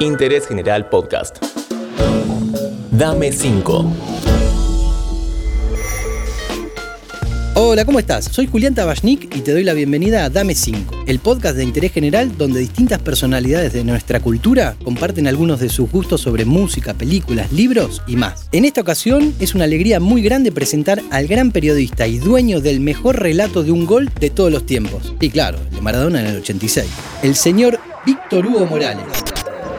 Interés General Podcast. Dame 5. Hola, ¿cómo estás? Soy Julián Tabachnik y te doy la bienvenida a Dame 5, el podcast de interés general donde distintas personalidades de nuestra cultura comparten algunos de sus gustos sobre música, películas, libros y más. En esta ocasión es una alegría muy grande presentar al gran periodista y dueño del mejor relato de un gol de todos los tiempos. Y claro, el de Maradona en el 86. El señor Víctor Hugo Morales.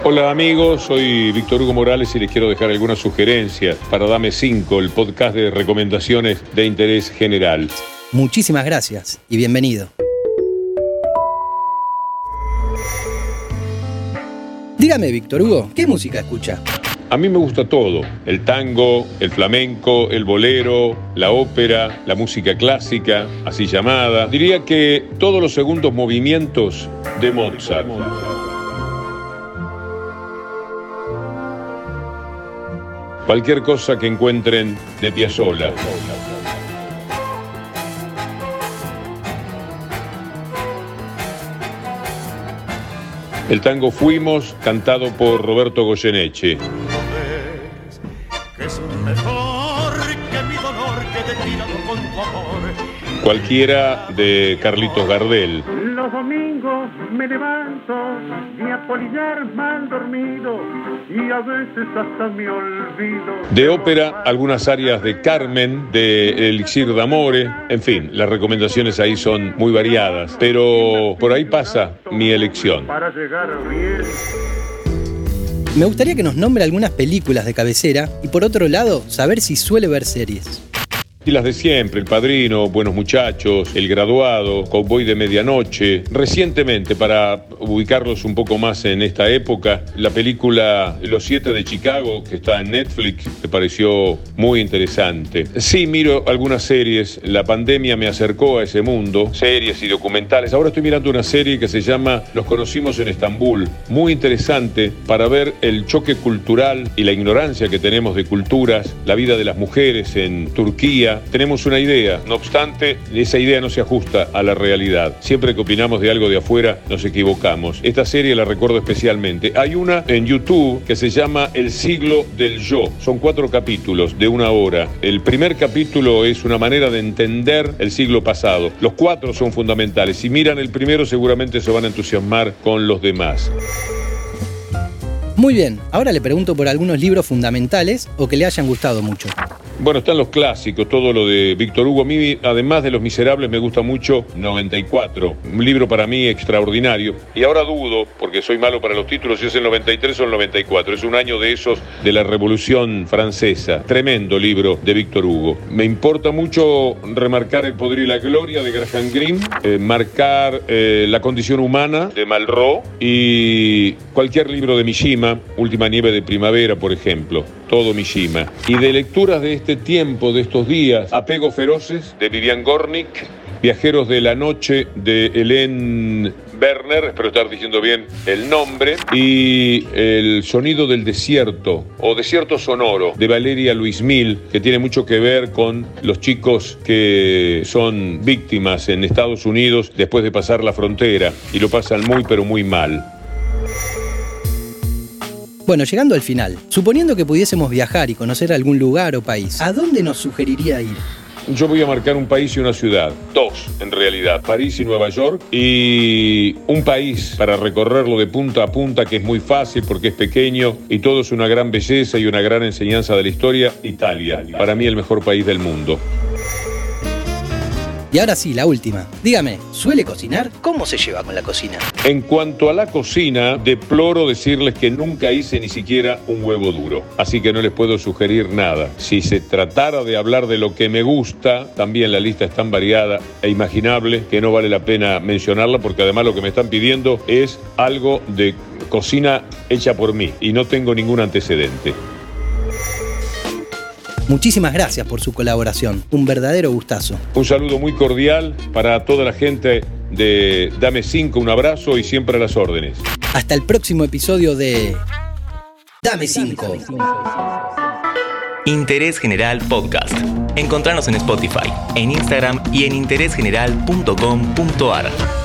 Hola amigos, soy Víctor Hugo Morales y les quiero dejar algunas sugerencias para Dame 5, el podcast de recomendaciones de interés general. Muchísimas gracias y bienvenido. Dígame, Víctor Hugo, ¿qué música escucha? A mí me gusta todo, el tango, el flamenco, el bolero, la ópera, la música clásica, así llamada. Diría que todos los segundos movimientos de Mozart. Cualquier cosa que encuentren de Piazzolla. El tango Fuimos, cantado por Roberto Goyeneche. Cualquiera de Carlitos Gardel. Los domingos me levanto y a mal dormido y a veces hasta me olvido. De ópera, algunas áreas de Carmen, de Elixir d'Amore, en fin, las recomendaciones ahí son muy variadas, pero por ahí pasa mi elección. Para llegar bien. Me gustaría que nos nombre algunas películas de cabecera y por otro lado, saber si suele ver series. Y las de siempre, El Padrino, Buenos Muchachos, El Graduado, Cowboy de Medianoche. Recientemente, para ubicarlos un poco más en esta época, la película Los Siete de Chicago, que está en Netflix, me pareció muy interesante. Sí, miro algunas series, la pandemia me acercó a ese mundo, series y documentales. Ahora estoy mirando una serie que se llama Los conocimos en Estambul, muy interesante para ver el choque cultural y la ignorancia que tenemos de culturas, la vida de las mujeres en Turquía, tenemos una idea, no obstante, esa idea no se ajusta a la realidad. Siempre que opinamos de algo de afuera, nos equivocamos. Esta serie la recuerdo especialmente. Hay una en YouTube que se llama El siglo del yo. Son cuatro capítulos de una hora. El primer capítulo es una manera de entender el siglo pasado. Los cuatro son fundamentales. Si miran el primero, seguramente se van a entusiasmar con los demás. Muy bien, ahora le pregunto por algunos libros fundamentales o que le hayan gustado mucho. Bueno, están los clásicos, todo lo de Víctor Hugo. A mí, además de Los Miserables, me gusta mucho 94, un libro para mí extraordinario. Y ahora dudo, porque soy malo para los títulos, si es el 93 o el 94. Es un año de esos de la Revolución Francesa. Tremendo libro de Víctor Hugo. Me importa mucho remarcar El Poder y la Gloria de Graham Greene, eh, marcar eh, La Condición Humana de Malraux y cualquier libro de Mishima, Última Nieve de Primavera, por ejemplo. Todo Mishima. Y de lecturas de este este tiempo, de estos días, Apego Feroces de Vivian Gornick, Viajeros de la Noche de Hélène Werner, espero estar diciendo bien el nombre, y El Sonido del Desierto o Desierto Sonoro de Valeria Luis Mil, que tiene mucho que ver con los chicos que son víctimas en Estados Unidos después de pasar la frontera y lo pasan muy pero muy mal. Bueno, llegando al final, suponiendo que pudiésemos viajar y conocer algún lugar o país, ¿a dónde nos sugeriría ir? Yo voy a marcar un país y una ciudad, dos en realidad, París y Nueva York, y un país para recorrerlo de punta a punta que es muy fácil porque es pequeño y todo es una gran belleza y una gran enseñanza de la historia, Italia, para mí el mejor país del mundo. Y ahora sí, la última. Dígame, ¿suele cocinar? ¿Cómo se lleva con la cocina? En cuanto a la cocina, deploro decirles que nunca hice ni siquiera un huevo duro. Así que no les puedo sugerir nada. Si se tratara de hablar de lo que me gusta, también la lista es tan variada e imaginable que no vale la pena mencionarla porque además lo que me están pidiendo es algo de cocina hecha por mí y no tengo ningún antecedente. Muchísimas gracias por su colaboración, un verdadero gustazo. Un saludo muy cordial para toda la gente de Dame 5, un abrazo y siempre a las órdenes. Hasta el próximo episodio de Dame 5. Interés General Podcast. Encontrarnos en Spotify, en Instagram y en interésgeneral.com.ar.